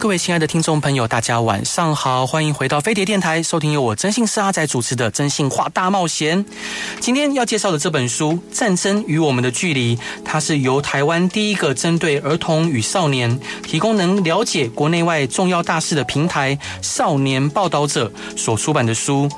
各位亲爱的听众朋友，大家晚上好，欢迎回到飞碟电台，收听由我征信师阿仔主持的《真性话大冒险》。今天要介绍的这本书《战争与我们的距离》，它是由台湾第一个针对儿童与少年提供能了解国内外重要大事的平台——少年报道者所出版的书。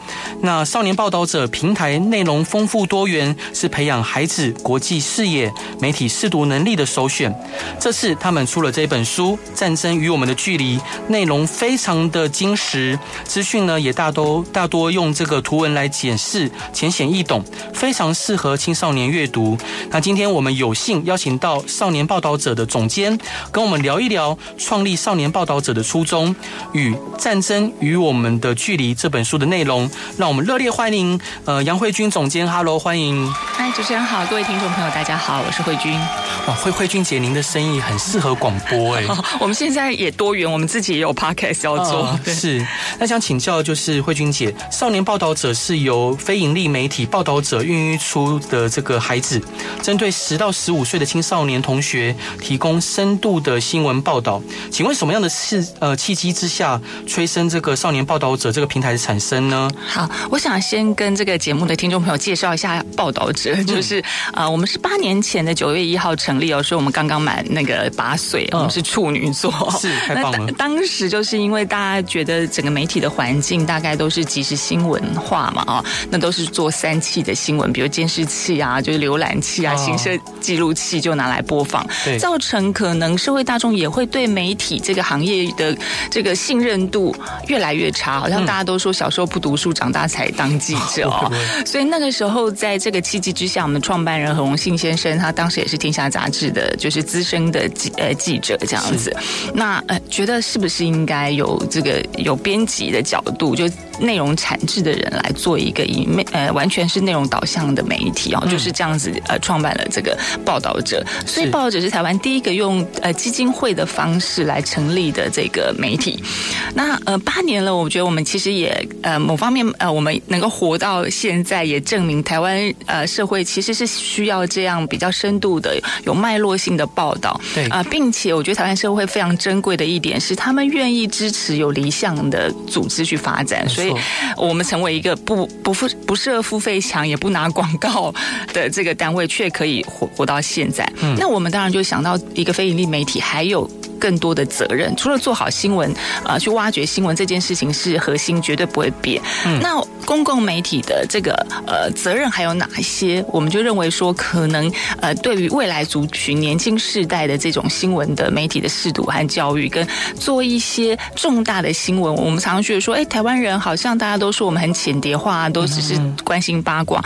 那少年报道者平台内容丰富多元，是培养孩子国际视野、媒体识读能力的首选。这次他们出了这本书《战争与》我们的距离内容非常的精实，资讯呢也大都大多用这个图文来解释，浅显易懂，非常适合青少年阅读。那今天我们有幸邀请到少年报道者的总监，跟我们聊一聊创立少年报道者的初衷与《战争与我们的距离》这本书的内容。让我们热烈欢迎呃杨慧君总监，Hello，欢迎。嗨，主持人好，各位听众朋友大家好，我是慧君。哇，慧慧君姐，您的声音很适合广播哎。我们现在也。多元，我们自己也有 podcast 要做。哦、是，那想请教就是慧君姐，少年报道者是由非盈利媒体报道者孕育出的这个孩子，针对十到十五岁的青少年同学提供深度的新闻报道。请问什么样的事呃契机之下催生这个少年报道者这个平台的产生呢？好，我想先跟这个节目的听众朋友介绍一下报道者，就是啊、嗯呃，我们是八年前的九月一号成立哦，所以我们刚刚满那个八岁，我们是处女座。是。太棒了。那当时就是因为大家觉得整个媒体的环境大概都是即时新闻化嘛，啊，那都是做三器的新闻，比如监视器啊，就是浏览器啊，行车记录器就拿来播放，对，造成可能社会大众也会对媒体这个行业的这个信任度越来越差，好像大家都说小时候不读书，长大才当记者。哦。所以那个时候，在这个契机之下，我们创办人何荣信先生，他当时也是天下杂志的，就是资深的记呃记者这样子，那。觉得是不是应该有这个有编辑的角度，就内容产制的人来做一个以媒呃完全是内容导向的媒体哦，就是这样子呃创办了这个报道者，所以报道者是台湾第一个用呃基金会的方式来成立的这个媒体。那呃八年了，我觉得我们其实也呃某方面呃我们能够活到现在，也证明台湾呃社会其实是需要这样比较深度的有脉络性的报道对啊，并且我觉得台湾社会非常珍贵。的一点是，他们愿意支持有理想的组织去发展，所以我们成为一个不不付不设付费墙，也不拿广告的这个单位，却可以活活到现在。嗯，那我们当然就想到一个非盈利媒体，还有。更多的责任，除了做好新闻，啊、呃，去挖掘新闻这件事情是核心，绝对不会变。嗯，那公共媒体的这个呃责任还有哪一些？我们就认为说，可能呃，对于未来族群年轻世代的这种新闻的媒体的识读和教育，跟做一些重大的新闻，我们常常觉得说，哎，台湾人好像大家都说我们很浅碟化，都只是关心八卦。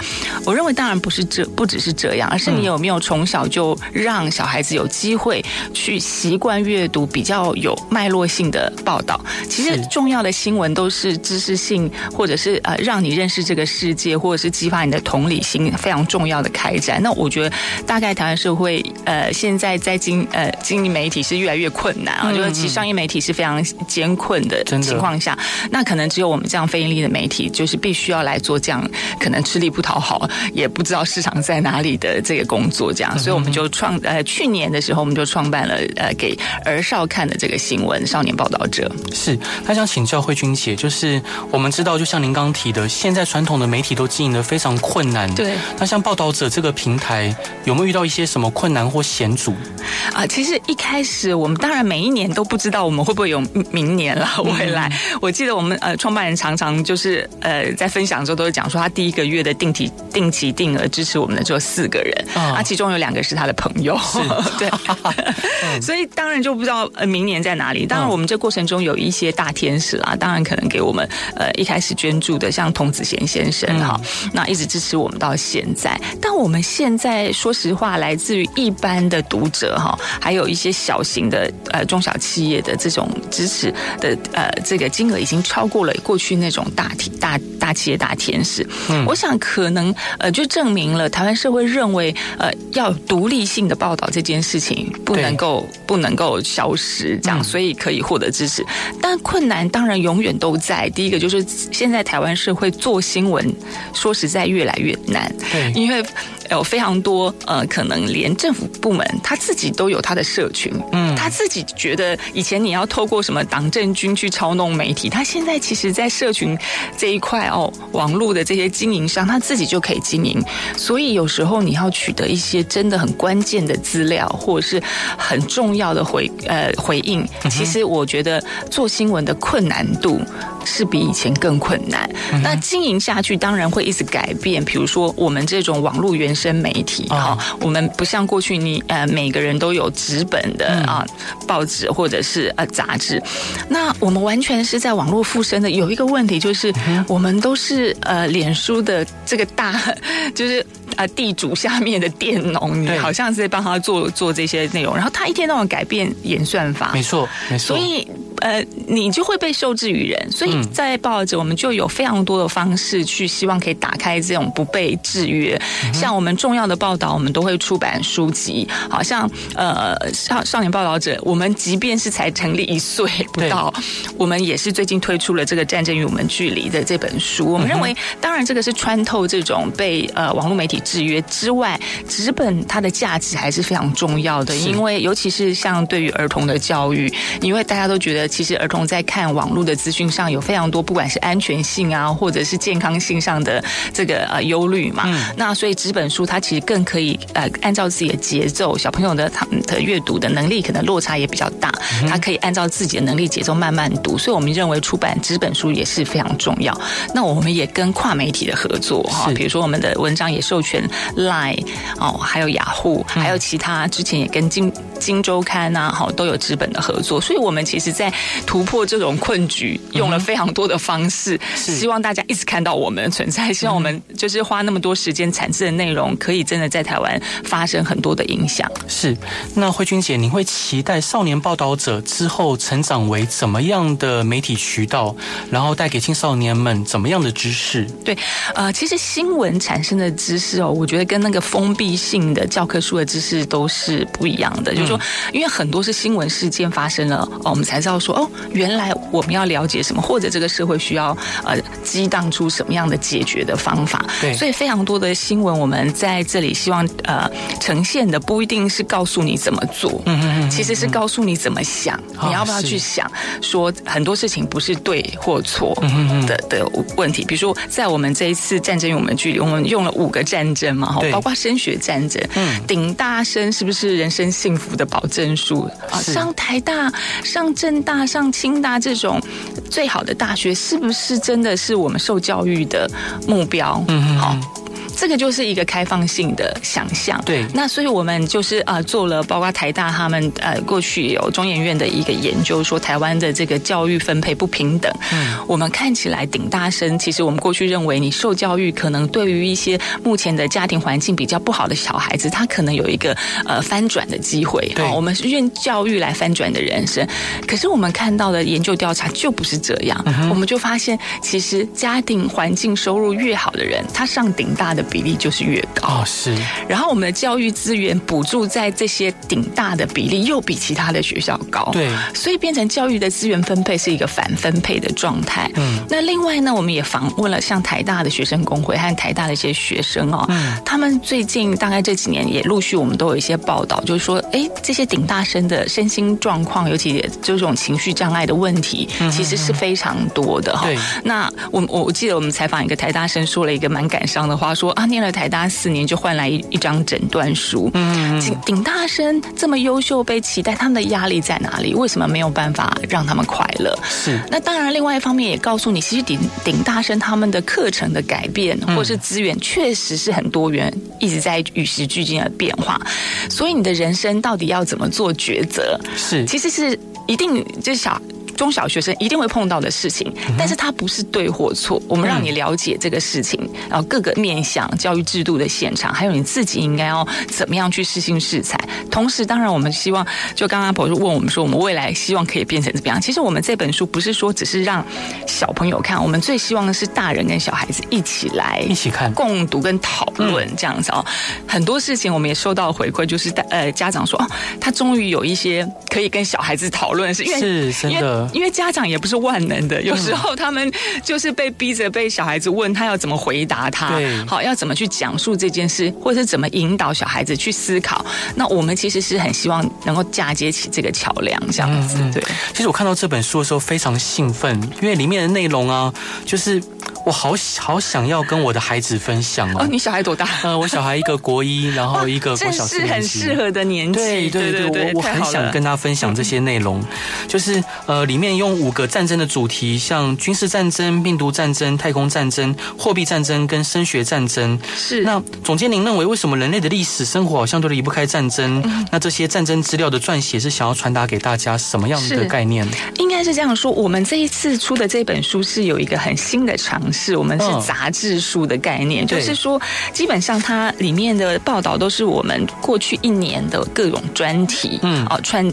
我认为当然不是这，不只是这样，而是你有没有从小就让小孩子有机会去习惯阅。读比较有脉络性的报道，其实重要的新闻都是知识性，或者是呃让你认识这个世界，或者是激发你的同理心，非常重要的开展。那我觉得大概台湾社会呃现在在经呃经营媒体是越来越困难啊，就是其实商业媒体是非常艰困的情况下，那可能只有我们这样非盈利的媒体，就是必须要来做这样可能吃力不讨好，也不知道市场在哪里的这个工作，这样，所以我们就创呃去年的时候，我们就创办了呃给儿。儿少看的这个新闻，少年报道者是。他想请教慧君姐，就是我们知道，就像您刚刚提的，现在传统的媒体都经营的非常困难。对。那像报道者这个平台，有没有遇到一些什么困难或险阻？啊，其实一开始我们当然每一年都不知道我们会不会有明年 了未来。嗯、我记得我们呃创办人常常就是呃在分享的时候都会讲说，他第一个月的定期定期定额支持我们的只有四个人，啊，其中有两个是他的朋友。是。对。所以当然就。不知道呃明年在哪里。当然，我们这过程中有一些大天使啊，当然可能给我们呃一开始捐助的，像童子贤先生哈，那一直支持我们到现在。但我们现在说实话，来自于一般的读者哈，还有一些小型的呃中小企业的这种支持的呃这个金额已经超过了过去那种大体大大企业大天使。嗯，我想可能呃就证明了台湾社会认为呃要独立性的报道这件事情不能够不能够消失，这样所以可以获得支持。但困难当然永远都在。第一个就是现在台湾社会做新闻，说实在越来越难。对，因为。有非常多呃，可能连政府部门他自己都有他的社群，嗯，他自己觉得以前你要透过什么党政军去操弄媒体，他现在其实，在社群这一块哦，网络的这些经营商，他自己就可以经营。所以有时候你要取得一些真的很关键的资料，或者是很重要的回呃回应，其实我觉得做新闻的困难度是比以前更困难。那经营下去当然会一直改变，比如说我们这种网络原生媒体哈，我们不像过去你呃每个人都有纸本的啊报纸或者是呃杂志，那我们完全是在网络附身的。有一个问题就是，我们都是呃脸书的这个大 就是呃地主下面的佃农，你好像是在帮他做做这些内容，然后他一天到晚改变演算法，没错，没错，所以呃你就会被受制于人。所以在报纸我们就有非常多的方式去希望可以打开这种不被制约，像我们。重要的报道，我们都会出版书籍。好像呃，少少年报道者，我们即便是才成立一岁不到，我们也是最近推出了这个《战争与我们距离》的这本书。我们认为，当然这个是穿透这种被呃网络媒体制约之外，纸本它的价值还是非常重要的。因为尤其是像对于儿童的教育，因为大家都觉得，其实儿童在看网络的资讯上有非常多，不管是安全性啊，或者是健康性上的这个呃忧虑嘛。嗯、那所以纸本书。它其实更可以呃按照自己的节奏，小朋友的他们的阅读的能力可能落差也比较大，他可以按照自己的能力节奏慢慢读，所以我们认为出版纸本书也是非常重要。那我们也跟跨媒体的合作哈，比如说我们的文章也授权 Line 哦，还有雅虎，还有其他之前也跟金金周刊呐哈都有纸本的合作，所以我们其实在突破这种困局，用了非常多的方式，希望大家一直看到我们的存在，希望我们就是花那么多时间产制的内容。可以真的在台湾发生很多的影响。是，那慧君姐，你会期待少年报道者之后成长为怎么样的媒体渠道，然后带给青少年们怎么样的知识？对，呃，其实新闻产生的知识哦，我觉得跟那个封闭性的教科书的知识都是不一样的。嗯、就是说，因为很多是新闻事件发生了，哦，我们才知道说，哦，原来我们要了解什么，或者这个社会需要呃激荡出什么样的解决的方法。对，所以非常多的新闻我们在。这里，希望呃呈现的不一定是告诉你怎么做，嗯嗯，其实是告诉你怎么想，你要不要去想，说很多事情不是对或错的的问题。比如说，在我们这一次战争与我们距离，我们用了五个战争嘛，哈，包括升学战争，嗯，顶大生是不是人生幸福的保证书啊？上台大、上政大、上清大这种最好的大学，是不是真的是我们受教育的目标？嗯，好。这个就是一个开放性的想象，对。那所以我们就是呃做了，包括台大他们呃过去有中研院的一个研究，说台湾的这个教育分配不平等。嗯。我们看起来顶大生，其实我们过去认为你受教育，可能对于一些目前的家庭环境比较不好的小孩子，他可能有一个呃翻转的机会。对。我们是用教育来翻转的人生，可是我们看到的研究调查就不是这样。嗯。我们就发现，其实家庭环境收入越好的人，他上顶大的。比例就是越高哦，是。然后我们的教育资源补助在这些顶大的比例又比其他的学校高，对，所以变成教育的资源分配是一个反分配的状态。嗯，那另外呢，我们也访问了像台大的学生工会和台大的一些学生哦，嗯，他们最近大概这几年也陆续我们都有一些报道，就是说，哎，这些顶大生的身心状况，尤其就这种情绪障碍的问题，其实是非常多的哈。对，那我我我记得我们采访一个台大生说了一个蛮感伤的话，说。啊，念了台大四年就换来一一张诊断书。嗯，顶顶大生这么优秀，被期待，他们的压力在哪里？为什么没有办法让他们快乐？是。那当然，另外一方面也告诉你，其实顶顶大生他们的课程的改变，或是资源，确实是很多元，一直在与时俱进的变化。所以你的人生到底要怎么做抉择？是，其实是一定就是小。中小学生一定会碰到的事情，但是它不是对或错。我们让你了解这个事情，然后各个面向教育制度的现场，还有你自己应该要怎么样去适性适才。同时，当然我们希望，就刚刚博士问我们说，我们未来希望可以变成怎么样？其实我们这本书不是说只是让小朋友看，我们最希望的是大人跟小孩子一起来一起看、共读跟讨论这样子哦。很多事情我们也收到回馈，就是呃家长说哦，他终于有一些可以跟小孩子讨论，是因为是真的。因为家长也不是万能的，有时候他们就是被逼着被小孩子问他要怎么回答他，对，好要怎么去讲述这件事，或者是怎么引导小孩子去思考。那我们其实是很希望能够嫁接起这个桥梁，这样子。对，其实我看到这本书的时候非常兴奋，因为里面的内容啊，就是。我好好想要跟我的孩子分享哦。哦，你小孩多大？呃，我小孩一个国一，然后一个 国小四年级。是很适合的年纪。对对对，对我我很想跟他分享这些内容，就是呃，里面用五个战争的主题，像军事战争、病毒战争、太空战争、货币战争跟声学战争。是。那总监，您认为为什么人类的历史生活好像都离不开战争？嗯。那这些战争资料的撰写是想要传达给大家什么样的概念？应该是这样说，我们这一次出的这本书是有一个很新的尝试。我们是杂志书的概念，就是说，基本上它里面的报道都是我们过去一年的各种专题，嗯，哦，串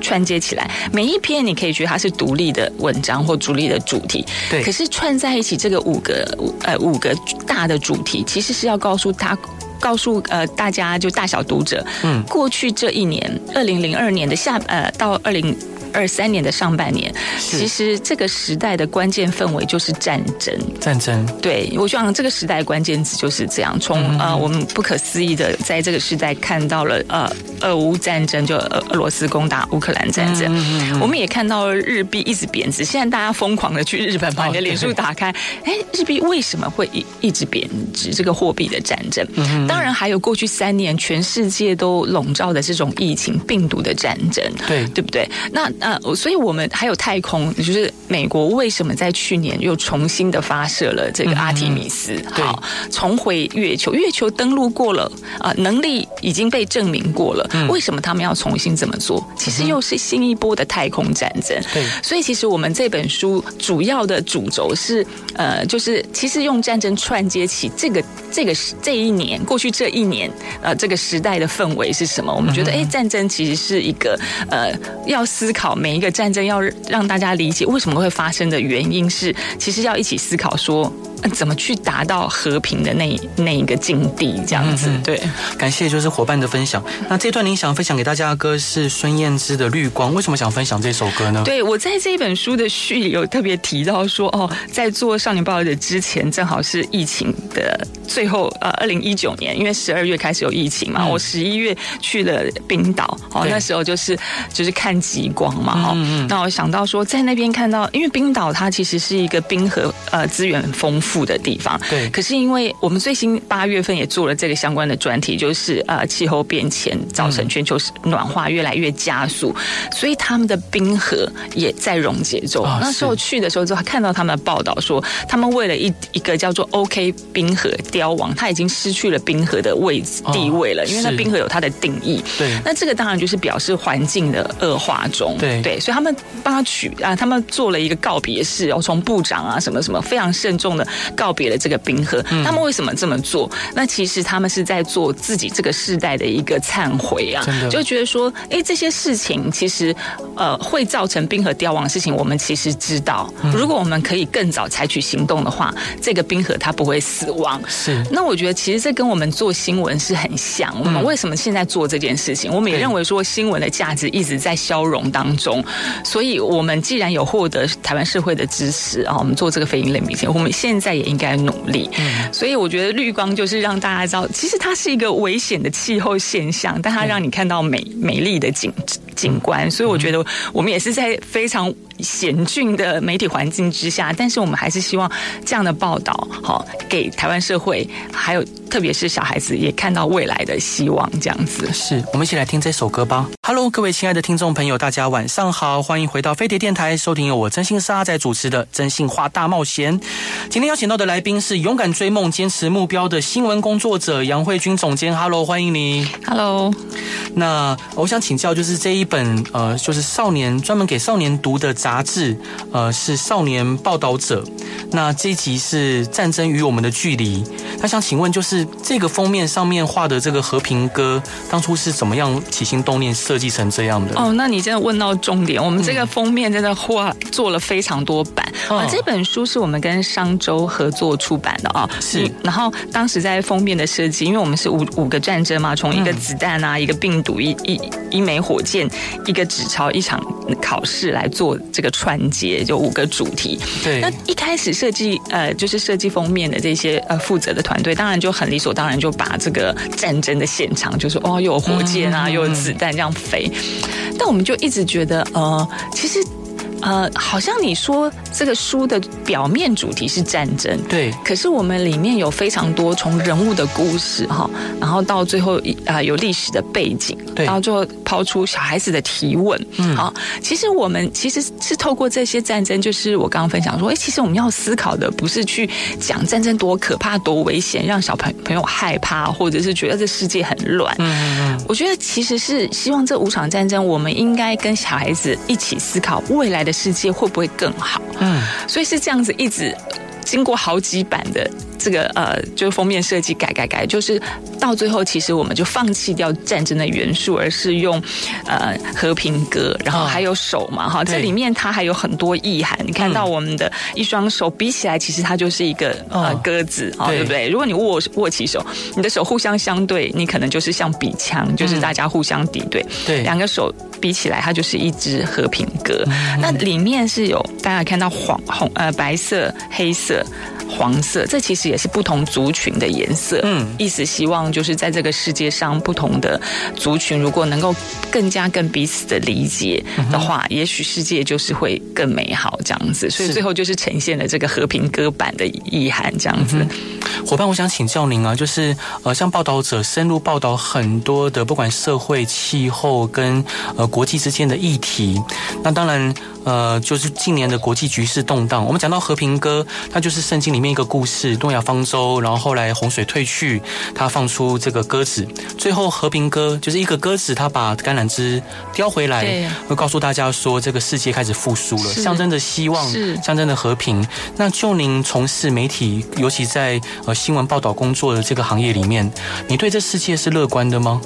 串接起来，每一篇你可以觉得它是独立的文章或独立的主题，对，可是串在一起这个五个呃五个大的主题，其实是要告诉他，告诉呃大家就大小读者，嗯，过去这一年，二零零二年的下呃到二零。二三年的上半年，其实这个时代的关键氛围就是战争。战争，对，我想这个时代关键词就是这样。从、嗯、呃，我们不可思议的在这个时代看到了呃，俄乌战争，就俄俄罗斯攻打乌克兰战争。嗯、我们也看到了日币一直贬值，现在大家疯狂的去日本把你的脸书打开，哎、哦，日币为什么会一一直贬值？这个货币的战争、嗯，当然还有过去三年全世界都笼罩的这种疫情病毒的战争，对，对不对？那呃，所以我们还有太空，就是美国为什么在去年又重新的发射了这个阿提米斯？嗯、好，重回月球，月球登陆过了啊、呃，能力已经被证明过了。为什么他们要重新这么做？其实又是新一波的太空战争。对，所以其实我们这本书主要的主轴是呃，就是其实用战争串接起这个这个这一年过去这一年呃这个时代的氛围是什么？我们觉得哎，战争其实是一个呃要思考。每一个战争要让大家理解为什么会发生的原因是，其实要一起思考说。怎么去达到和平的那那一个境地？这样子，对，感谢就是伙伴的分享。那这段您想分享给大家的歌是孙燕姿的《绿光》，为什么想分享这首歌呢？对，我在这本书的序里有特别提到说，哦，在做少年报道者之前，正好是疫情的最后，呃，二零一九年，因为十二月开始有疫情嘛，嗯、我十一月去了冰岛，哦，那时候就是就是看极光嘛，哈、嗯，那我想到说，在那边看到，因为冰岛它其实是一个冰河，呃，资源很丰富。的地方，对。可是因为我们最新八月份也做了这个相关的专题，就是呃气候变迁造成全球暖化越来越加速，所以他们的冰河也在溶解中。那时候去的时候就看到他们的报道说，他们为了一一个叫做 OK 冰河凋亡，它已经失去了冰河的位置地位了，因为那冰河有它的定义。对。那这个当然就是表示环境的恶化中。对对，所以他们帮他取啊，他们做了一个告别式，然后从部长啊什么什么非常慎重的。告别了这个冰河，他们为什么这么做？那其实他们是在做自己这个世代的一个忏悔啊，就觉得说，哎，这些事情其实呃会造成冰河凋亡的事情，我们其实知道。如果我们可以更早采取行动的话，这个冰河它不会死亡。是。那我觉得其实这跟我们做新闻是很像。我们为什么现在做这件事情？我们也认为说新闻的价值一直在消融当中，所以我们既然有获得台湾社会的支持啊，我们做这个非营利明星，我们现在也应该努力，所以我觉得绿光就是让大家知道，其实它是一个危险的气候现象，但它让你看到美美丽的景景观，所以我觉得我们也是在非常险峻的媒体环境之下，但是我们还是希望这样的报道，好给台湾社会，还有特别是小孩子也看到未来的希望，这样子。是我们一起来听这首歌吧。Hello，各位亲爱的听众朋友，大家晚上好，欢迎回到飞碟电台，收听由我真心是阿仔主持的《真心话大冒险》。今天邀请到的来宾是勇敢追梦、坚持目标的新闻工作者杨慧君总监。Hello，欢迎你。Hello，那我想请教，就是这一本呃，就是少年专门给少年读的杂志，呃，是《少年报道者》。那这一集是《战争与我们的距离》。那想请问，就是这个封面上面画的这个和平鸽，当初是怎么样起心动念设计成这样的？哦，那你真的问到重点。我们这个封面真的画做了非常多版。啊、嗯，这本书是我们跟商周合作出版的啊。是。然后当时在封面的设计，因为我们是五五个战争嘛，从一个子弹啊，一个病毒，一一一枚火箭，一个纸钞，一场考试来做这个串接，就五个主题。对。那一开始设计呃，就是设计封面的这些呃负责的团队，当然就很理所当然就把这个战争的现场，就是哦，又有火箭啊，又有子弹这样飞。但我们就一直觉得，呃，其实。呃，好像你说这个书的表面主题是战争，对。可是我们里面有非常多从人物的故事哈，然后到最后啊、呃、有历史的背景，对。然后最后抛出小孩子的提问，嗯，好，其实我们其实是透过这些战争，就是我刚刚分享说，哎，其实我们要思考的不是去讲战争多可怕、多危险，让小朋朋友害怕，或者是觉得这世界很乱。嗯嗯嗯。我觉得其实是希望这五场战争，我们应该跟小孩子一起思考未来的世界会不会更好？嗯，所以是这样子，一直经过好几版的。这个呃，就是封面设计改改改，就是到最后，其实我们就放弃掉战争的元素，而是用呃和平鸽，然后还有手嘛哈，这里面它还有很多意涵。你看到我们的一双手比起来，其实它就是一个呃鸽子啊，对不对？如果你握握起手，你的手互相相对，你可能就是像比枪，就是大家互相敌对。对，两个手比起来，它就是一只和平鸽。那里面是有大家看到黄红呃白色、黑色。黄色，这其实也是不同族群的颜色。嗯，意思希望就是在这个世界上，不同的族群如果能够更加跟彼此的理解的话，嗯、也许世界就是会更美好这样子。所以最后就是呈现了这个和平鸽版的意涵这样子。伙伴，我想请教您啊，就是呃，像报道者深入报道很多的，不管社会、气候跟呃国际之间的议题，那当然。呃，就是近年的国际局势动荡。我们讲到和平鸽，它就是圣经里面一个故事，诺亚方舟，然后后来洪水退去，它放出这个鸽子，最后和平鸽就是一个鸽子，它把橄榄枝叼回来，会告诉大家说这个世界开始复苏了，象征着希望，象征着和平。那就您从事媒体，尤其在呃新闻报道工作的这个行业里面，你对这世界是乐观的吗？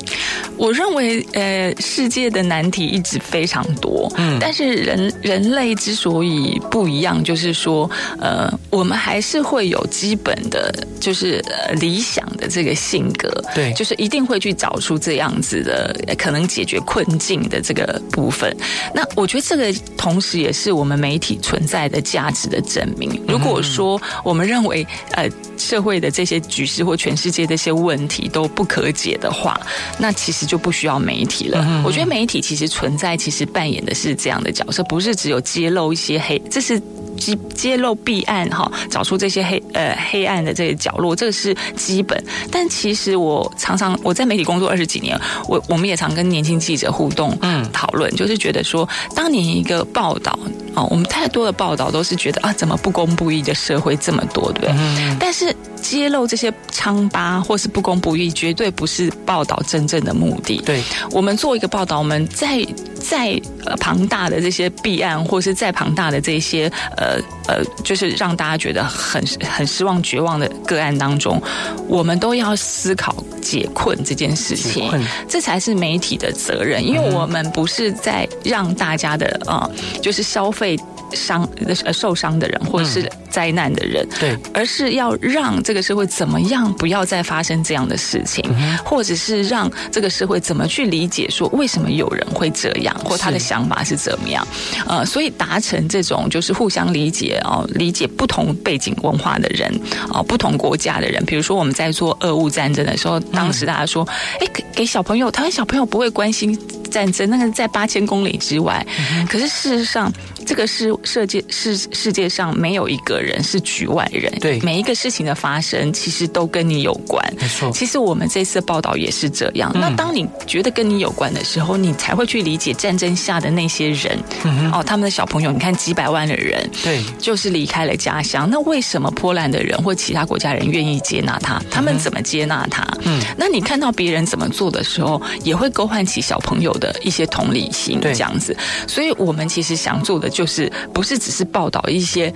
我认为，呃，世界的难题一直非常多，嗯，但是人。人类之所以不一样，就是说，呃，我们还是会有基本的，就是呃理想的这个性格，对，就是一定会去找出这样子的可能解决困境的这个部分。那我觉得这个同时也是我们媒体存在的价值的证明。如果说我们认为，呃，社会的这些局势或全世界这些问题都不可解的话，那其实就不需要媒体了。我觉得媒体其实存在，其实扮演的是这样的角色，不是。只有揭露一些黑，这是揭揭露弊案哈，找出这些黑呃黑暗的这些角落，这个是基本。但其实我常常我在媒体工作二十几年，我我们也常跟年轻记者互动，嗯，讨论，就是觉得说，当你一个报道啊，我们太多的报道都是觉得啊，怎么不公不义的社会这么多，对不对？嗯，但是揭露这些疮疤或是不公不义，绝对不是报道真正的目的。对，我们做一个报道，我们在。再庞大的这些弊案，或是再庞大的这些呃呃，就是让大家觉得很很失望、绝望的个案当中，我们都要思考解困这件事情，这才是媒体的责任，因为我们不是在让大家的啊、呃，就是消费伤呃受伤的人，或者是灾难的人，对，而是要让这个社会怎么样不要再发生这样的事情，嗯、或者是让这个社会怎么去理解说为什么有人会这样，或他的想法是怎么样，呃，所以达成这种就是互相理解哦，理解不同背景文化的人哦，不同国家的人，比如说我们在做俄乌战争的时候，当时大家说，哎、嗯，给给小朋友，台湾小朋友不会关心战争，那个在八千公里之外，嗯、可是事实上。这个是世界世世界上没有一个人是局外人，对，每一个事情的发生其实都跟你有关，没错。其实我们这次报道也是这样。嗯、那当你觉得跟你有关的时候，你才会去理解战争下的那些人，嗯、哦，他们的小朋友，你看几百万的人，对，就是离开了家乡。那为什么波兰的人或其他国家人愿意接纳他？他们怎么接纳他？嗯，那你看到别人怎么做的时候，也会勾唤起小朋友的一些同理心，这样子。所以我们其实想做的。就是不是只是报道一些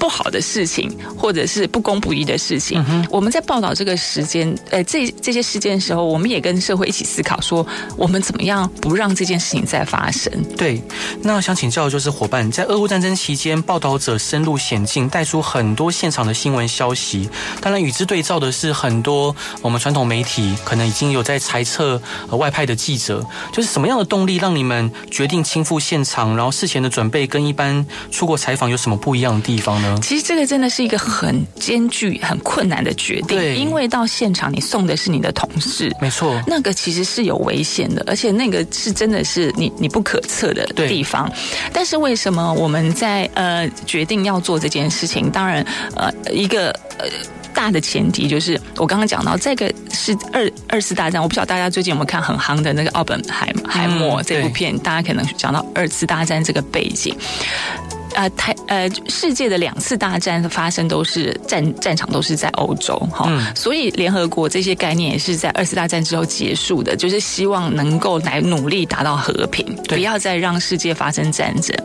不好的事情，或者是不公不义的事情。嗯、我们在报道这个时间，呃，这这些事件的时候，我们也跟社会一起思考，说我们怎么样不让这件事情再发生。对，那想请教的就是伙伴，在俄乌战争期间，报道者深入险境，带出很多现场的新闻消息。当然，与之对照的是，很多我们传统媒体可能已经有在猜测、呃外派的记者。就是什么样的动力让你们决定亲赴现场，然后事前的准备跟一般出国采访有什么不一样的地方呢？其实这个真的是一个很艰巨、很困难的决定，对，因为到现场你送的是你的同事，没错，那个其实是有危险的，而且那个是真的是你你不可测的地方。但是为什么我们在呃决定要做这件事情？当然呃一个呃。大的前提就是我刚刚讲到，这个是二二次大战。我不晓得大家最近有没有看很夯的那个奥本海海默这部片，大家可能讲到二次大战这个背景。呃，台呃，世界的两次大战的发生都是战战场都是在欧洲哈，嗯、所以联合国这些概念也是在二次大战之后结束的，就是希望能够来努力达到和平，对不要再让世界发生战争。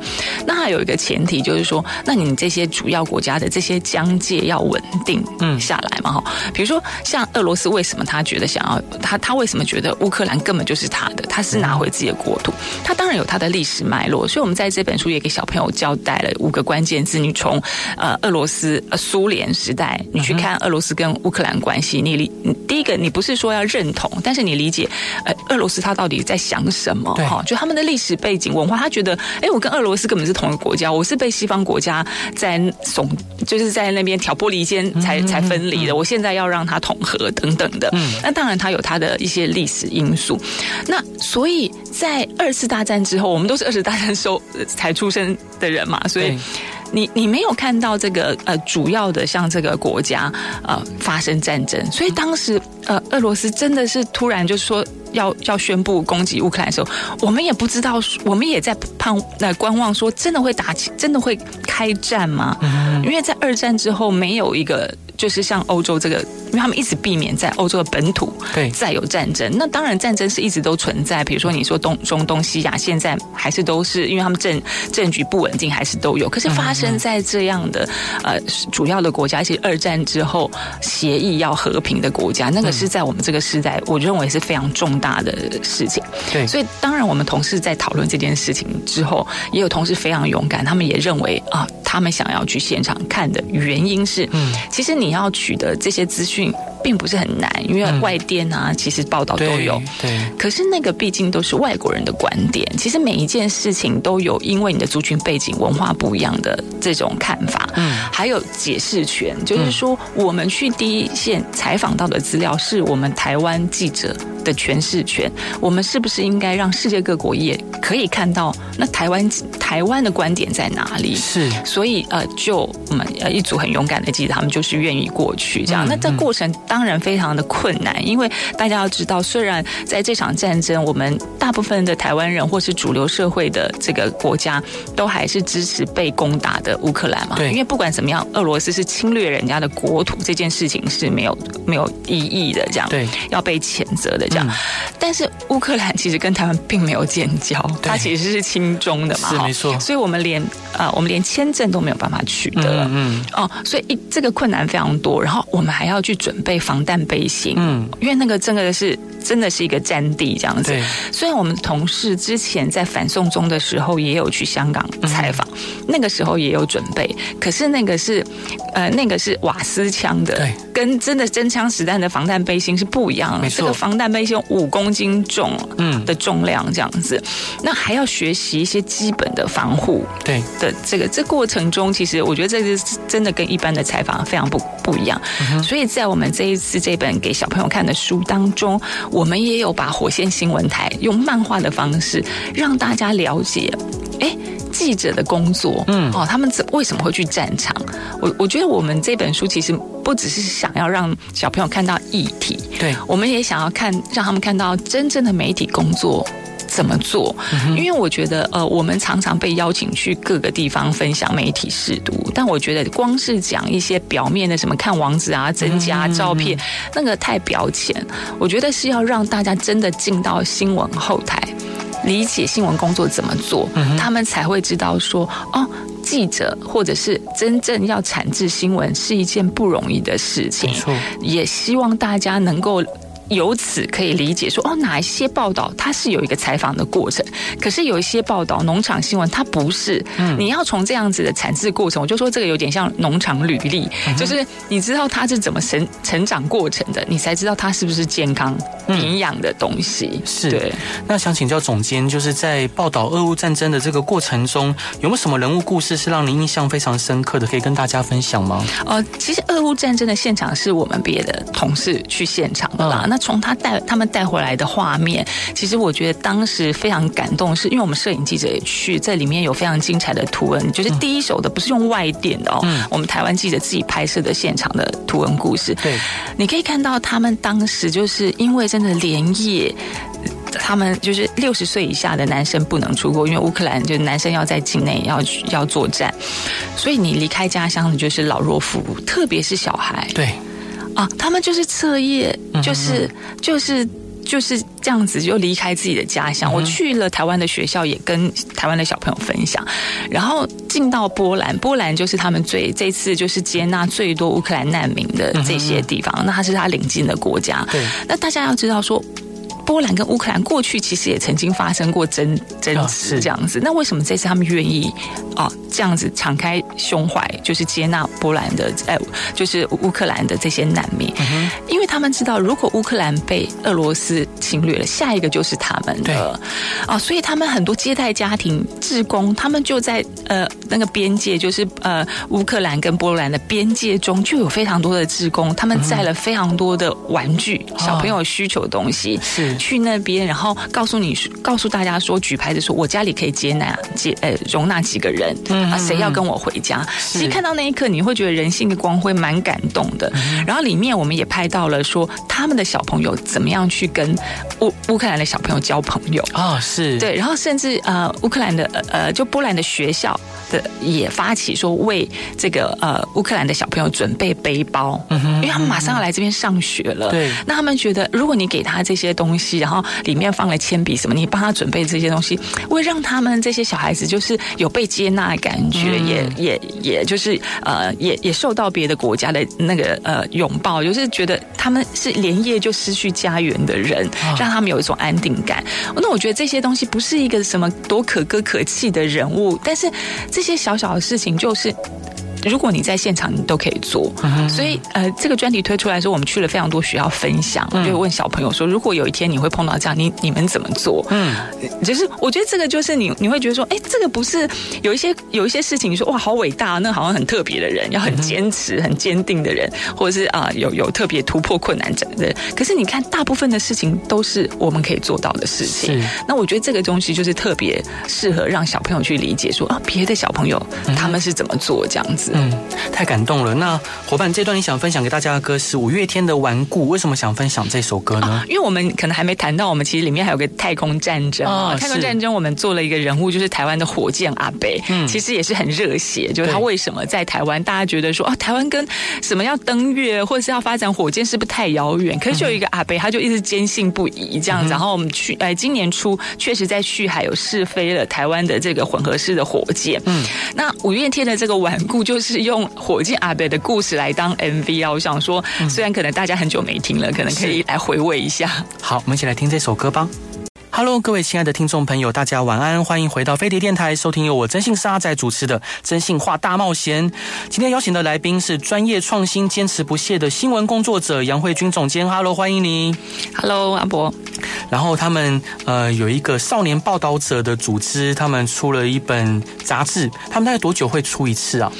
那还有一个前提就是说，那你这些主要国家的这些疆界要稳定嗯下来嘛哈，嗯、比如说像俄罗斯，为什么他觉得想要他他为什么觉得乌克兰根本就是他的，他是拿回自己的国土，他当然有他的历史脉络，所以我们在这本书也给小朋友交代。了五个关键字，你从呃俄罗斯呃苏联时代，你去看俄罗斯跟乌克兰关系，你理第一个你不是说要认同，但是你理解呃俄罗斯他到底在想什么哈？就他们的历史背景文化，他觉得哎，我跟俄罗斯根本是同一个国家，我是被西方国家在怂，就是在那边挑拨离间才才分离的，我现在要让他统合等等的。嗯，那当然他有他的一些历史因素。那所以在二次大战之后，我们都是二次大战时候才出生的人嘛。所以你，你你没有看到这个呃主要的像这个国家呃发生战争，所以当时呃俄罗斯真的是突然就说要要宣布攻击乌克兰的时候，我们也不知道，我们也在盼来观望，说真的会打起，真的会开战吗？嗯，因为在二战之后没有一个。就是像欧洲这个，因为他们一直避免在欧洲的本土对再有战争。那当然战争是一直都存在，比如说你说东中东西亚，现在还是都是因为他们政政局不稳定，还是都有。可是发生在这样的呃主要的国家，其实二战之后协议要和平的国家，那个是在我们这个时代，我认为是非常重大的事情。对，所以当然我们同事在讨论这件事情之后，也有同事非常勇敢，他们也认为啊，他们想要去现场看的原因是，嗯，其实你。要取得这些资讯，并不是很难，因为外电啊，其实报道都有。对，可是那个毕竟都是外国人的观点。其实每一件事情都有，因为你的族群背景、文化不一样的这种看法。嗯，还有解释权，就是说，我们去第一线采访到的资料，是我们台湾记者的诠释权。我们是不是应该让世界各国也可以看到，那台湾台湾的观点在哪里？是，所以呃，就我们呃一组很勇敢的记者，他们就是愿意过去这样。嗯、那这过程。当然非常的困难，因为大家要知道，虽然在这场战争，我们大部分的台湾人或是主流社会的这个国家，都还是支持被攻打的乌克兰嘛。对，因为不管怎么样，俄罗斯是侵略人家的国土，这件事情是没有没有意义的，这样对，要被谴责的这样。嗯、但是乌克兰其实跟台湾并没有建交，它其实是亲中的嘛，是没错。所以我们连啊、呃，我们连签证都没有办法取得，嗯，嗯哦，所以一这个困难非常多，然后我们还要去准备。防弹背心，嗯，因为那个真的是真的是一个战地这样子。虽然我们同事之前在反送中的时候也有去香港采访，嗯、那个时候也有准备，可是那个是呃那个是瓦斯枪的，对，跟真的真枪实弹的防弹背心是不一样的。这个防弹背心五公斤重，嗯的重量这样子，嗯、那还要学习一些基本的防护，对。的这个这过程中，其实我觉得这是真的跟一般的采访非常不不一样。嗯、所以在我们这一次这本给小朋友看的书当中，我们也有把火线新闻台用漫画的方式让大家了解，哎，记者的工作，嗯，哦，他们怎为什么会去战场？我我觉得我们这本书其实不只是想要让小朋友看到议题，对，我们也想要看让他们看到真正的媒体工作。怎么做？因为我觉得，呃，我们常常被邀请去各个地方分享媒体试读，但我觉得光是讲一些表面的什么看网址啊、增加照片，那个太表浅。我觉得是要让大家真的进到新闻后台，理解新闻工作怎么做，他们才会知道说，哦，记者或者是真正要产制新闻是一件不容易的事情。也希望大家能够。由此可以理解说，哦，哪一些报道它是有一个采访的过程，可是有一些报道农场新闻它不是。嗯，你要从这样子的产制过程，我就说这个有点像农场履历，嗯、就是你知道它是怎么成成长过程的，你才知道它是不是健康营养的东西。嗯、是对。那想请教总监，就是在报道俄乌战争的这个过程中，有没有什么人物故事是让您印象非常深刻的，可以跟大家分享吗？呃，其实俄乌战争的现场是我们别的同事去现场的啦。嗯、那从他带他们带回来的画面，其实我觉得当时非常感动，是因为我们摄影记者也去，在里面有非常精彩的图文，就是第一手的，不是用外电的哦，嗯、我们台湾记者自己拍摄的现场的图文故事。对，你可以看到他们当时就是因为真的连夜，他们就是六十岁以下的男生不能出国，因为乌克兰就是男生要在境内要要作战，所以你离开家乡的就是老弱妇孺，特别是小孩。对。啊，他们就是彻夜，就是就是就是这样子就离开自己的家乡。我去了台湾的学校，也跟台湾的小朋友分享。然后进到波兰，波兰就是他们最这次就是接纳最多乌克兰难民的这些地方。那它是他邻近的国家。对，那大家要知道说。波兰跟乌克兰过去其实也曾经发生过争争执这样子，那为什么这次他们愿意啊这样子敞开胸怀，就是接纳波兰的哎，就是乌克兰的这些难民？因为他们知道，如果乌克兰被俄罗斯侵略了，下一个就是他们的啊，所以他们很多接待家庭、志工，他们就在呃那个边界，就是呃乌克兰跟波兰的边界中，就有非常多的志工，他们载了非常多的玩具，小朋友需求的东西。是。去那边，然后告诉你，告诉大家说，举牌子说，我家里可以接纳接呃容纳几个人，啊，谁要跟我回家？其实看到那一刻，你会觉得人性的光辉蛮感动的。然后里面我们也拍到了说，他们的小朋友怎么样去跟乌乌克兰的小朋友交朋友。啊，是。对，然后甚至呃乌克兰的呃就波兰的学校的也发起说为这个呃乌克兰的小朋友准备背包，因为他们马上要来这边上学了，对，那他们觉得如果你给他这些东西。然后里面放了铅笔什么，你帮他准备这些东西，会让他们这些小孩子就是有被接纳的感觉，嗯、也也也就是呃，也也受到别的国家的那个呃拥抱，就是觉得他们是连夜就失去家园的人，让他们有一种安定感。那我觉得这些东西不是一个什么多可歌可泣的人物，但是这些小小的事情就是。如果你在现场，你都可以做。所以，呃，这个专题推出来的时候，我们去了非常多学校分享，就问小朋友说：如果有一天你会碰到这样，你你们怎么做？嗯，就是我觉得这个就是你你会觉得说，哎，这个不是有一些有一些事情，你说哇，好伟大，那好像很特别的人，要很坚持、很坚定的人，或者是啊，有有特别突破困难者的人。可是你看，大部分的事情都是我们可以做到的事情。那我觉得这个东西就是特别适合让小朋友去理解说，说啊，别的小朋友他们是怎么做这样子。嗯，太感动了。那伙伴，这段你想分享给大家的歌是五月天的《顽固》，为什么想分享这首歌呢？啊、因为我们可能还没谈到，我们其实里面还有个太空战争啊。哦、太空战争，我们做了一个人物，就是台湾的火箭阿北。嗯，其实也是很热血，就是他为什么在台湾，大家觉得说啊，台湾跟什么要登月或者是要发展火箭，是不是太遥远？可是就有一个阿北，他就一直坚信不疑这样子。嗯、然后我们去，哎，今年初确实在旭海有试飞了台湾的这个混合式的火箭。嗯，那五月天的这个《顽固》就。就是用火箭阿伯的故事来当 MV 啊。我想说，虽然可能大家很久没听了，可能可以来回味一下。好，我们一起来听这首歌吧。Hello，各位亲爱的听众朋友，大家晚安，欢迎回到飞碟电台，收听由我征信社阿仔主持的《真性话大冒险》。今天邀请的来宾是专业创新、坚持不懈的新闻工作者杨慧君总监。Hello，欢迎你。Hello，阿伯。然后他们呃有一个少年报道者的组织，他们出了一本杂志。他们大概多久会出一次啊？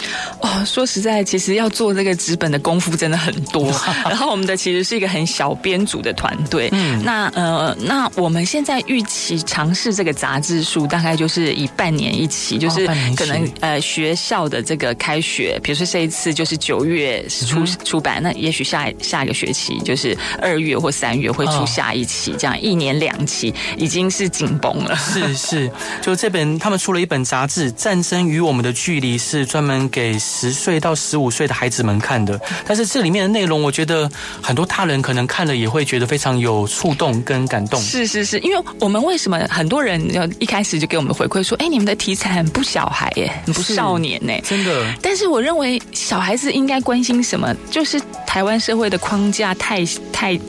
哦，说实在，其实要做这个纸本的功夫真的很多。然后我们的其实是一个很小编组的团队。嗯，那呃，那我们现在预期尝试这个杂志数，大概就是以半年一期，就是可能、哦、呃学校的这个开学，比如说这一次就是九月出、嗯、出版，那也许下下一个学期就是二月或三月会出下一期，哦、这样一。年两期已经是紧绷了，是是，就这本他们出了一本杂志《战争与我们的距离》，是专门给十岁到十五岁的孩子们看的。但是这里面的内容，我觉得很多大人可能看了也会觉得非常有触动跟感动。是是是，因为我们为什么很多人要一开始就给我们回馈说，哎，你们的题材很不小孩耶，很不少年呢，真的。但是我认为小孩子应该关心什么，就是台湾社会的框架太太。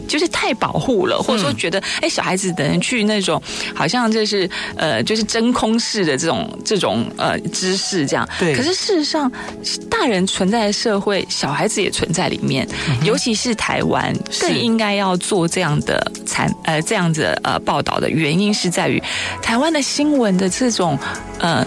就是太保护了，或者说觉得哎，小孩子等人去那种好像就是呃，就是真空式的这种这种呃知识这样。对。可是事实上，大人存在的社会，小孩子也存在里面。嗯、尤其是台湾，更应该要做这样的产呃这样子呃报道的原因是在于台湾的新闻的这种呃。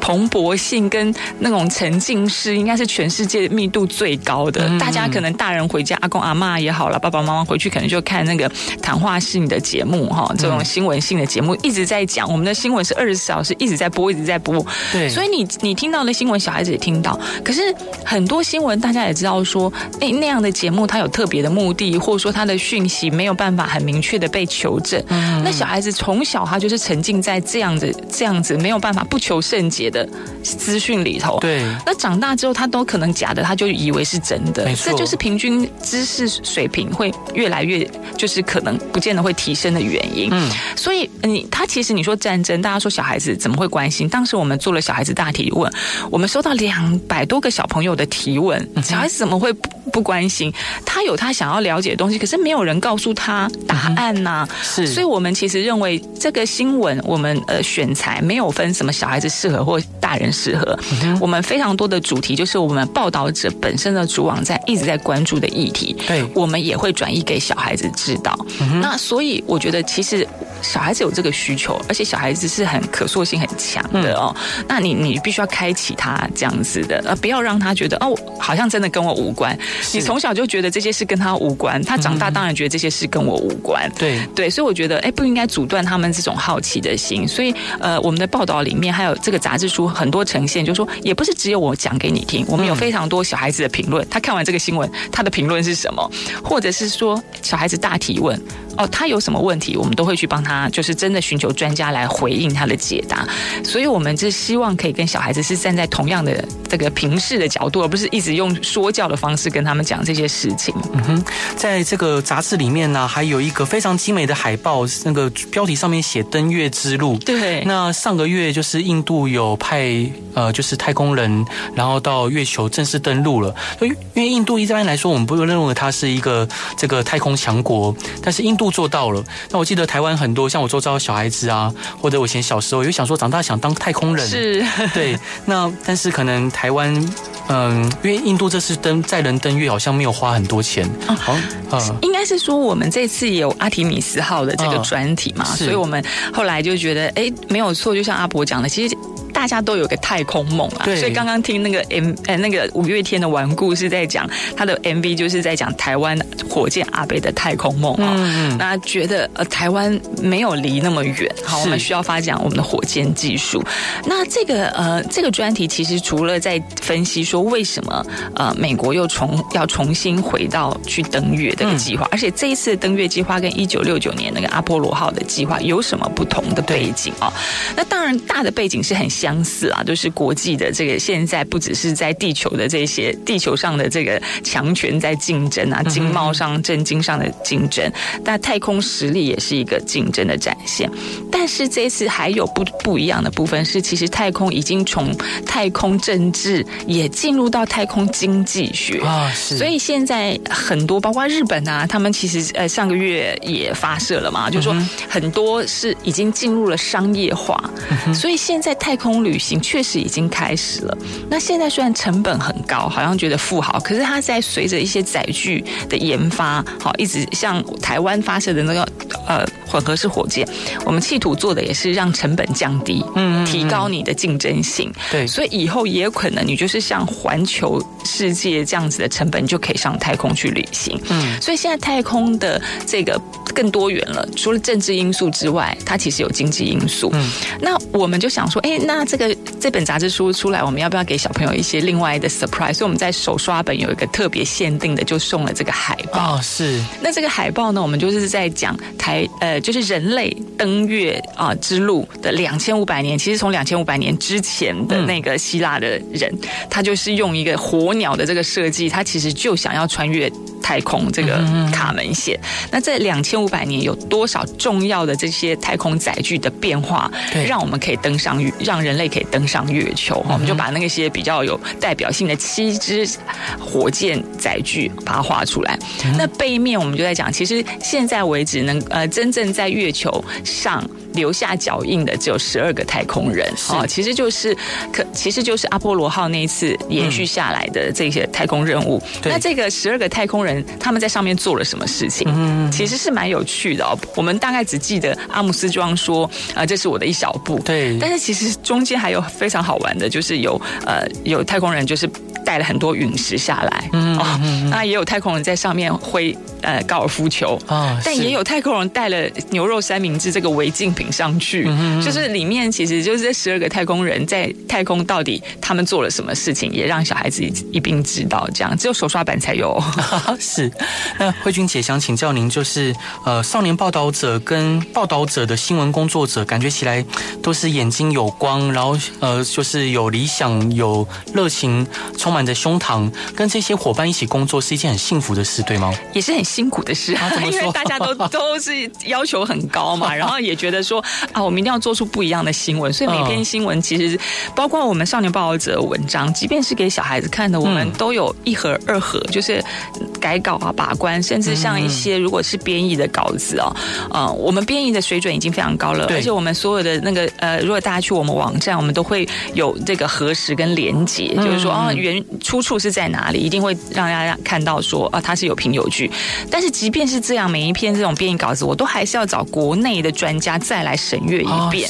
蓬勃性跟那种沉浸式，应该是全世界密度最高的。大家可能大人回家，阿公阿嬷也好了，爸爸妈妈回去可能就看那个谈话性的节目哈，这种新闻性的节目一直在讲。我们的新闻是二十四小时一直在播，一直在播。对，所以你你听到的新闻，小孩子也听到。可是很多新闻，大家也知道说，哎，那样的节目它有特别的目的，或者说它的讯息没有办法很明确的被求证。那小孩子从小他就是沉浸在这样子这样子，没有办法不求甚。节的资讯里头，对，那长大之后他都可能假的，他就以为是真的，这就是平均知识水平会越来越，就是可能不见得会提升的原因。嗯，所以你他其实你说战争，大家说小孩子怎么会关心？当时我们做了小孩子大提问，我们收到两百多个小朋友的提问，小孩子怎么会不不关心？他有他想要了解的东西，可是没有人告诉他答案呐、啊。是，所以我们其实认为这个新闻，我们呃选材没有分什么小孩子适合。或大人适合，我们非常多的主题就是我们报道者本身的主网站一直在关注的议题，对，我们也会转移给小孩子知道。那所以我觉得其实。小孩子有这个需求，而且小孩子是很可塑性很强的哦。嗯、那你你必须要开启他这样子的，呃，不要让他觉得哦，好像真的跟我无关。你从小就觉得这些事跟他无关，他长大当然觉得这些事跟我无关。对、嗯、对，所以我觉得哎，不应该阻断他们这种好奇的心。所以呃，我们的报道里面还有这个杂志书很多呈现，就是说也不是只有我讲给你听，我们有非常多小孩子的评论。他看完这个新闻，他的评论是什么？或者是说小孩子大提问。哦，他有什么问题，我们都会去帮他，就是真的寻求专家来回应他的解答。所以，我们是希望可以跟小孩子是站在同样的这个平视的角度，而不是一直用说教的方式跟他们讲这些事情。嗯哼，在这个杂志里面呢，还有一个非常精美的海报，那个标题上面写“登月之路”。对。那上个月就是印度有派呃，就是太空人，然后到月球正式登陆了。因为印度一般来说，我们不会认为它是一个这个太空强国，但是印度。做到了。那我记得台湾很多像我周遭小孩子啊，或者我以前小时候有想说长大想当太空人，是 对。那但是可能台湾，嗯，因为印度这次登载人登月好像没有花很多钱，好，嗯，应该是说我们这次也有阿提米斯号的这个专题嘛，所以我们后来就觉得，哎，没有错，就像阿伯讲的，其实。大家都有个太空梦啊，所以刚刚听那个 M 呃那个五月天的顽固是在讲他的 MV，就是在讲台湾火箭阿贝的太空梦啊。嗯嗯。那觉得呃台湾没有离那么远，好，我们需要发展我们的火箭技术。那这个呃这个专题其实除了在分析说为什么呃美国又重要重新回到去登月这个计划，而且这一次的登月计划跟一九六九年那个阿波罗号的计划有什么不同的背景啊？那当然大的背景是很像。相相似啊，都、就是国际的这个现在不只是在地球的这些地球上的这个强权在竞争啊，经贸上、政经上的竞争，但太空实力也是一个竞争的展现。但是这次还有不不一样的部分是，其实太空已经从太空政治也进入到太空经济学啊，是。所以现在很多包括日本啊，他们其实呃上个月也发射了嘛，就是说很多是已经进入了商业化，所以现在太空旅行确实已经开始了。那现在虽然成本很高，好像觉得富豪，可是它在随着一些载具的研发，好一直像台湾发射的那个呃混合式火箭，我们企图做的也是让成本降低，嗯，提高你的竞争性。对，所以以后也有可能你就是像环球世界这样子的成本，你就可以上太空去旅行。嗯，所以现在太空的这个更多元了，除了政治因素之外，它其实有经济因素。嗯，那我们就想说，哎，那这个这本杂志书出来，我们要不要给小朋友一些另外的 surprise？所以我们在手刷本有一个特别限定的，就送了这个海报。哦，是。那这个海报呢，我们就是在讲台呃，就是人类登月啊之路的两千五百年。其实从两千五百年之前的那个希腊的人，嗯，他就是用一个火鸟的这个设计，他其实就想要穿越太空这个卡门线。嗯，那这两千五百年有多少重要的这些太空载具的变化，对，让我们可以登上月，让人类可以登上月球？嗯，我们就把那些比较有代表性的七只火箭载具把它画出来。嗯。那背面我们就在讲，其实现在为止能呃真正在月球上。留下脚印的只有十二个太空人啊，其实就是可，其实就是阿波罗号那一次延续下来的这些太空任务。嗯、那这个十二个太空人他们在上面做了什么事情？嗯，其实是蛮有趣的哦。我们大概只记得阿姆斯壮说啊，这是我的一小步。对，但是其实中间还有非常好玩的，就是有呃有太空人就是带了很多陨石下来，嗯，哦、那也有太空人在上面挥呃高尔夫球啊，但也有太空人带了牛肉三明治这个违禁品上去，嗯，就是里面其实就是这十二个太空人在太空到底他们做了什么事情，也让小孩子一并知道。这样只有手刷版才有。是，那慧君姐想请教您，就是呃，少年报道者跟报道者的新闻工作者，感觉起来都是眼睛有光，然后呃，就是有理想、有热情，充满着胸膛，跟这些伙伴一起工作是一件很幸福的事，对吗？也是很辛苦的事啊，因为大家都 都是要求很高嘛，然后也觉得。说啊，我们一定要做出不一样的新闻，所以每篇新闻其实包括我们少年报道者的文章，即便是给小孩子看的，我们都有一核二核，就是改稿啊、把关，甚至像一些如果是编译的稿子啊，啊，我们编译的水准已经非常高了，而且我们所有的那个呃，如果大家去我们网站，我们都会有这个核实跟连结，就是说啊，原出处是在哪里，一定会让大家看到说啊，它是有凭有据。但是即便是这样，每一篇这种编译稿子，我都还是要找国内的专家再来审阅一遍。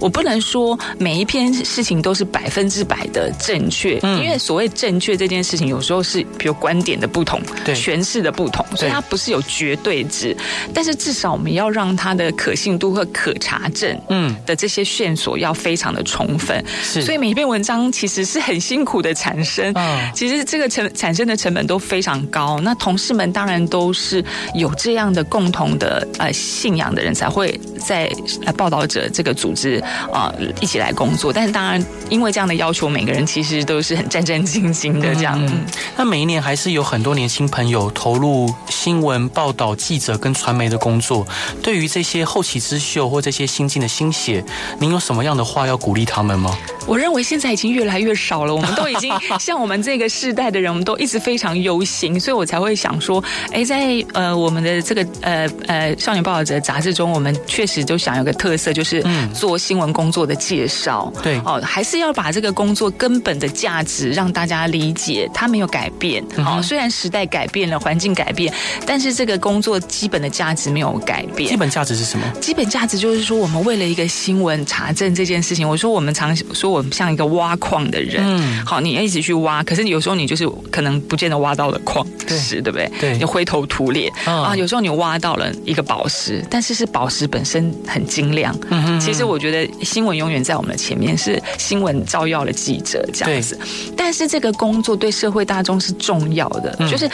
我不能说每一篇事情都是百分之百的正确，嗯，因为所谓正确这件事情，有时候是比如观点的不同，对，诠释的不同，所以它不是有绝对值。但是至少我们要让它的可信度和可查证，嗯，的这些线索要非常的充分。是，所以每一篇文章其实是很辛苦的产生，嗯，其实这个成产生的成本都非常高。那同事们当然都是有这样的共同的呃信仰的人，才会在呃报道者这个组织。是啊，一起来工作，但是当然，因为这样的要求，每个人其实都是很战战兢兢的这样。嗯，那每一年还是有很多年轻朋友投入新闻报道、记者跟传媒的工作。对于这些后起之秀或这些新进的新血，您有什么样的话要鼓励他们吗？我认为现在已经越来越少了，我们都已经 像我们这个世代的人，我们都一直非常忧心，所以我才会想说，哎，在呃我们的这个呃呃少年报道者杂志中，我们确实都想有个特色，就是做新闻工作的介绍。对，哦，还是要把这个工作根本的价值让大家理解，它没有改变。好，虽然时代改变了，环境改变，但是这个工作基本的价值没有改变。基本价值是什么？基本价值就是说，我们为了一个新闻查证这件事情，我说我们常说我。们像一个挖矿的人，嗯，好，你要一直去挖，可是你有时候你就是可能不见得挖到了矿石，对不对？对，你灰头土脸啊。有时候你挖到了一个宝石，但是是宝石本身很精亮。嗯哼，其实我觉得新闻永远在我们的前面，是新闻照耀了记者这样子。但是这个工作对社会大众是重要的，就是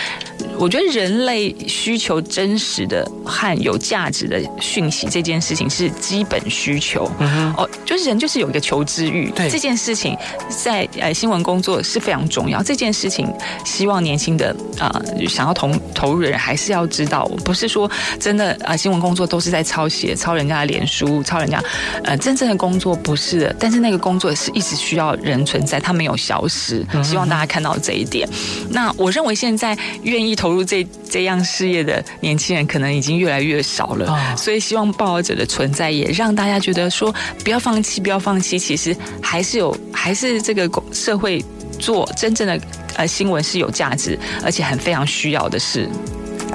我觉得人类需求真实的和有价值的讯息这件事情是基本需求。哦，就是人就是有一个求知欲。对这件事情，在呃新闻工作是非常重要。这件事情，希望年轻的啊、呃、想要投投入的人还是要知道，不是说真的啊、呃、新闻工作都是在抄写、抄人家的脸书、抄人家呃真正的工作不是的。但是那个工作是一直需要人存在，它没有消失。希望大家看到这一点。那我认为现在愿意投入这这样事业的年轻人，可能已经越来越少了。哦、所以希望报道者的存在，也让大家觉得说不要放弃，不要放弃。其实还是有，还是这个社会做真正的呃新闻是有价值，而且很非常需要的事。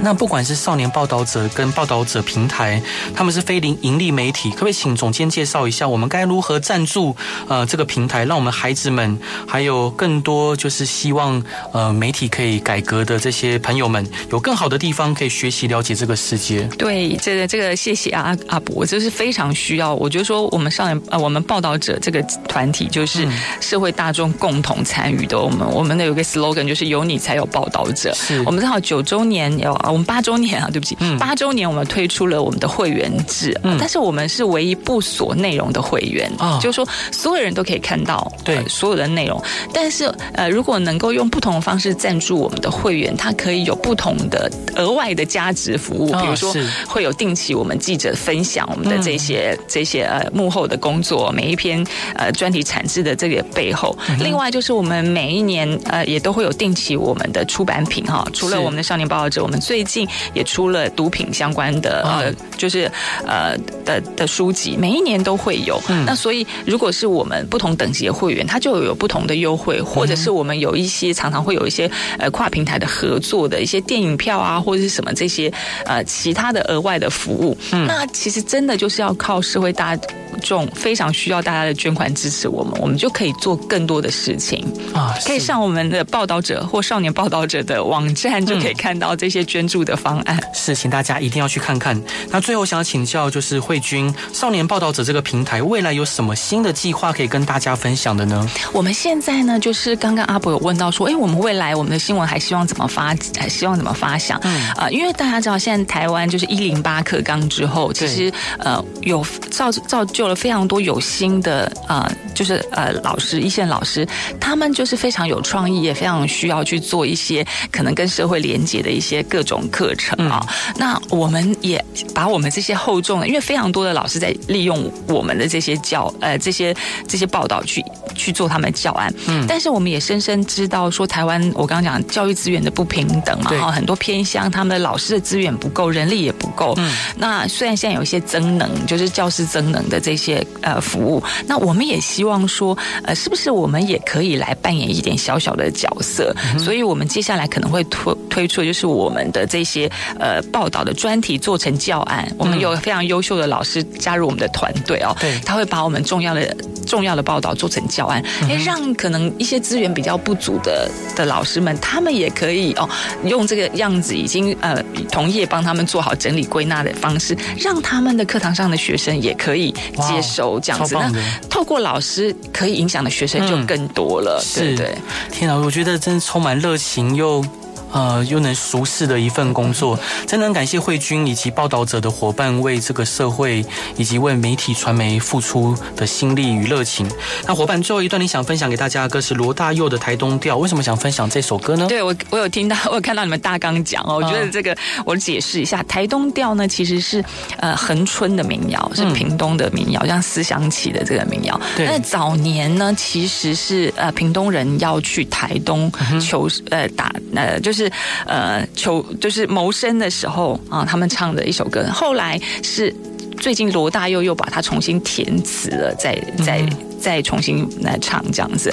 那不管是少年报道者跟报道者平台，他们是非营利媒体，可不可以请总监介绍一下，我们该如何赞助呃这个平台，让我们孩子们还有更多就是希望呃媒体可以改革的这些朋友们，有更好的地方可以学习了解这个世界？对，这个这个谢谢阿阿伯，这是非常需要。我觉得说我们少年呃我们报道者这个团体就是社会大众共同参与的。我们我们的有个 slogan 就是有你才有报道者。是我们正好九周年有。我们八周年啊，对不起，八周年我们推出了我们的会员制，嗯、但是我们是唯一不锁内容的会员，哦、就是说所有人都可以看到对、呃、所有的内容。但是呃，如果能够用不同的方式赞助我们的会员，它可以有不同的额外的价值服务，比如说会有定期我们记者分享我们的这些、嗯、这些呃幕后的工作，每一篇呃专题产制的这个背后。嗯、另外就是我们每一年呃也都会有定期我们的出版品哈，除了我们的少年报道者，我们最最近也出了毒品相关的呃，就是呃的的书籍，每一年都会有。嗯、那所以，如果是我们不同等级的会员，他就有不同的优惠，或者是我们有一些常常会有一些呃跨平台的合作的一些电影票啊，或者是什么这些呃其他的额外的服务。嗯、那其实真的就是要靠社会大众非常需要大家的捐款支持我们，我们就可以做更多的事情啊。可以上我们的报道者或少年报道者的网站，就可以看到这些捐。助的方案是，请大家一定要去看看。那最后想要请教，就是慧君少年报道者这个平台未来有什么新的计划可以跟大家分享的呢？我们现在呢，就是刚刚阿伯有问到说，哎，我们未来我们的新闻还希望怎么发，还希望怎么发想？嗯啊、呃，因为大家知道，现在台湾就是一零八课纲之后，其实呃有造造就了非常多有心的啊、呃，就是呃老师一线老师，他们就是非常有创意，也非常需要去做一些可能跟社会连接的一些各种。课程啊，嗯、那我们也把我们这些厚重的，因为非常多的老师在利用我们的这些教呃这些这些报道去去做他们的教案，嗯，但是我们也深深知道说台湾我刚刚讲教育资源的不平等嘛，哈对，很多偏乡他们的老师的资源不够，人力也不够，嗯，那虽然现在有一些增能，就是教师增能的这些呃服务，那我们也希望说呃是不是我们也可以来扮演一点小小的角色，嗯、所以我们接下来可能会推推出就是我们的。这些呃报道的专题做成教案，我们有非常优秀的老师加入我们的团队哦，对，他会把我们重要的重要的报道做成教案，哎，让可能一些资源比较不足的的老师们，他们也可以哦，用这个样子已经呃同业帮他们做好整理归纳的方式，让他们的课堂上的学生也可以接收这样子，那透过老师可以影响的学生就更多了，嗯、对对。天啊，我觉得真的充满热情又。呃，又能熟识的一份工作，真的很感谢慧君以及报道者的伙伴为这个社会以及为媒体传媒付出的心力与热情。那伙伴最后一段你想分享给大家的歌是罗大佑的《台东调》，为什么想分享这首歌呢？对我，我有听到，我有看到你们大纲讲哦，我觉得这个我解释一下，《台东调》呢其实是呃恒春的民谣，是屏东的民谣，像思想起的这个民谣。对，那早年呢其实是呃屏东人要去台东求呃打呃就是。是呃求就是谋生的时候啊，他们唱的一首歌。后来是最近罗大佑又把它重新填词了，再再再重新来唱这样子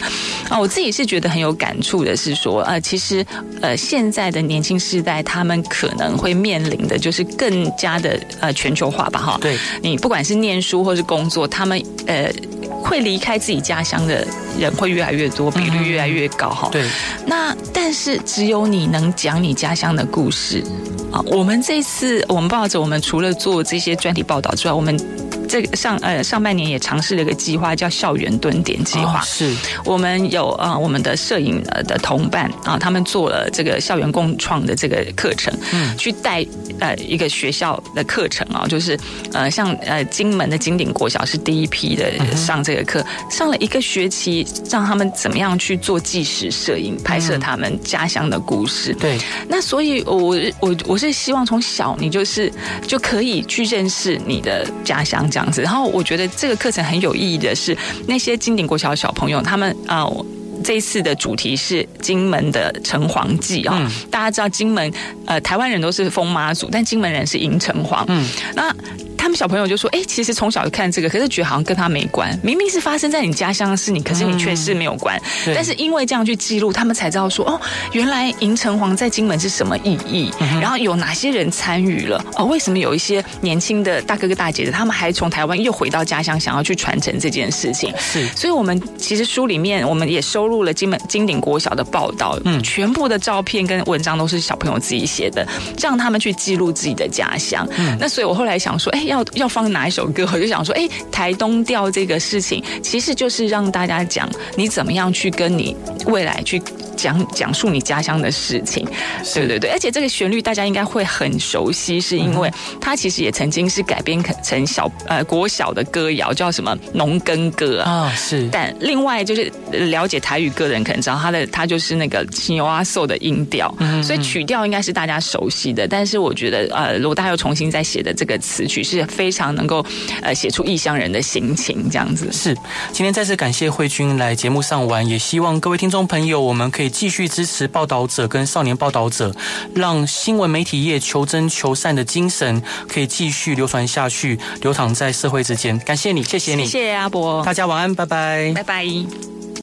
啊。我自己是觉得很有感触的，是说呃，其实呃现在的年轻世代，他们可能会面临的就是更加的呃全球化吧哈。对，你不管是念书或是工作，他们呃。会离开自己家乡的人会越来越多，比率越来越高哈。对，那但是只有你能讲你家乡的故事啊。我们这次我们报纸，我们除了做这些专题报道之外，我们这个上呃上半年也尝试了一个计划，叫校园蹲点计划。哦、是。我们有啊、呃，我们的摄影的同伴啊，他们做了这个校园共创的这个课程，嗯，去带呃一个学校的课程啊，就是呃像呃金门的金鼎国小是第一批的上这个课，嗯、上了一个学期，让他们怎么样去做纪实摄影，拍摄他们家乡的故事。嗯、对，那所以我我我是希望从小你就是就可以去认识你的家乡这样子。然后我觉得这个课程很有意义的是，那些金鼎国小的小朋友，他们啊。呃这一次的主题是金门的城隍祭啊，嗯、大家知道金门呃，台湾人都是封妈祖，但金门人是迎城隍。嗯，那。他们小朋友就说：“哎，其实从小就看这个，可是觉得好像跟他没关。明明是发生在你家乡的事，你可是你却是没有关。嗯、但是因为这样去记录，他们才知道说：哦，原来银城隍在金门是什么意义，嗯、然后有哪些人参与了？哦，为什么有一些年轻的大哥哥大姐姐，他们还从台湾又回到家乡，想要去传承这件事情？是，所以我们其实书里面我们也收录了金门金鼎国小的报道，嗯，全部的照片跟文章都是小朋友自己写的，让他们去记录自己的家乡。嗯，那所以我后来想说，哎，要。要要放哪一首歌？我就想说，哎，台东调这个事情，其实就是让大家讲你怎么样去跟你未来去。讲讲述你家乡的事情，对对对，而且这个旋律大家应该会很熟悉，是因为它其实也曾经是改编成小呃国小的歌谣，叫什么《农耕歌》啊，是。但另外就是了解台语歌的人可能知道，它的它就是那个青蛙兽的音调，嗯嗯，所以曲调应该是大家熟悉的。但是我觉得呃，罗大佑重新再写的这个词曲是非常能够呃写出异乡人的心情，这样子。是。今天再次感谢慧君来节目上玩，也希望各位听众朋友，我们可以。继续支持报道者跟少年报道者，让新闻媒体业求真求善的精神可以继续流传下去，流淌在社会之间。感谢你，谢谢你，谢谢阿伯，大家晚安，拜拜，拜拜。